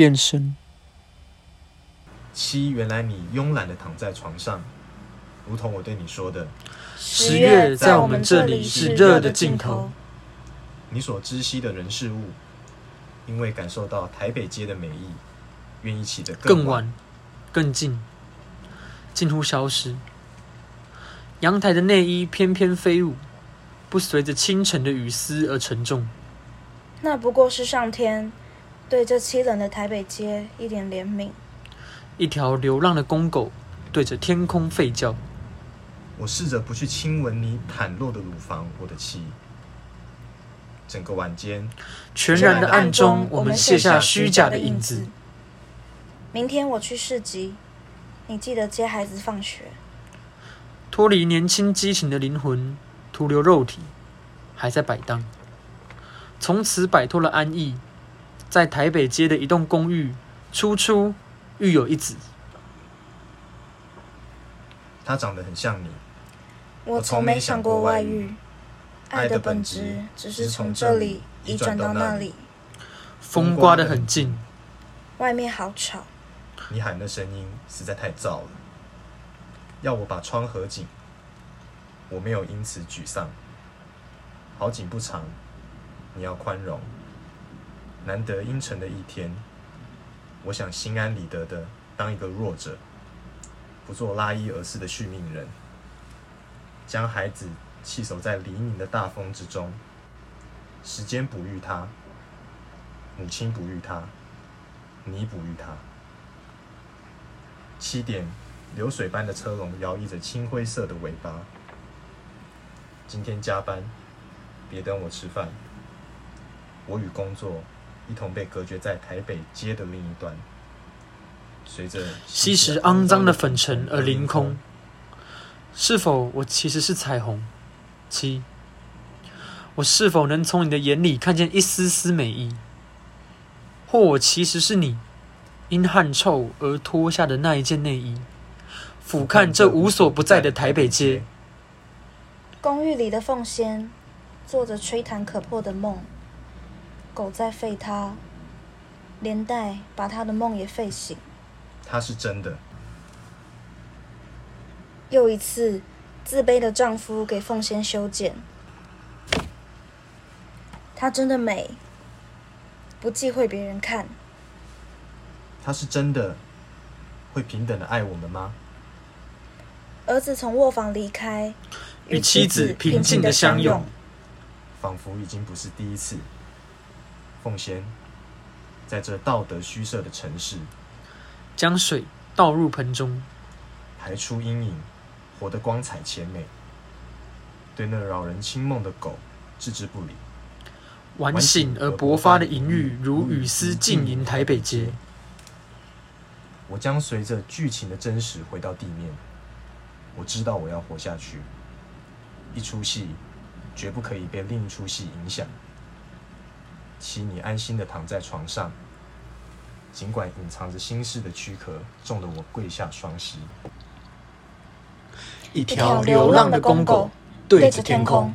变身。七，原来你慵懒的躺在床上，如同我对你说的，十月在我们这里是热的尽头。你所知悉的人事物，因为感受到台北街的美意，愿意起得更晚。晚、更近，近乎消失。阳台的内衣翩翩飞舞，不随着清晨的雨丝而沉重。那不过是上天对这凄冷的台北街一点怜悯。一条流浪的公狗对着天空吠叫。我试着不去亲吻你袒露的乳房，我的妻。整个晚间，全然的暗中，我们卸下虚假的影子。明天我去市集，你记得接孩子放学。脱离年轻激情的灵魂，徒留肉体还在摆荡。从此摆脱了安逸，在台北街的一栋公寓，初初育有一子。他长得很像你。我从没想过外遇，爱的本质只是从这里移转到那里。风刮得很近，外面好吵，你喊的声音实在太燥了。要我把窗合紧，我没有因此沮丧。好景不长，你要宽容。难得阴沉的一天，我想心安理得的当一个弱者，不做拉衣而逝的续命人，将孩子弃守在黎明的大风之中。时间哺育他，母亲哺育他，你哺育他。七点，流水般的车龙摇曳着青灰色的尾巴。今天加班，别等我吃饭。我与工作一同被隔绝在台北街的另一端。随着吸食肮脏的粉尘而凌空。是否我其实是彩虹？七，我是否能从你的眼里看见一丝丝美意？或我其实是你因汗臭而脱下的那一件内衣？俯瞰这无所不在的台北街。公寓里的凤仙做着吹弹可破的梦，狗在吠他，连带把他的梦也吠醒。他是真的。又一次，自卑的丈夫给凤仙修剪。她真的美，不忌讳别人看。他是真的会平等的爱我们吗？儿子从卧房离开，与妻子平静的相拥。仿佛已经不是第一次。凤仙，在这道德虚设的城市，将水倒入盆中，排出阴影，活得光彩且美。对那扰人清梦的狗置之不理。晚醒而勃发的淫欲，如雨丝浸淫台北街。我将随着剧情的真实回到地面。我知道我要活下去。一出戏绝不可以被另一出戏影响。请你安心的躺在床上，尽管隐藏着心事的躯壳重得我跪下双膝。一条流浪的公狗对着天空。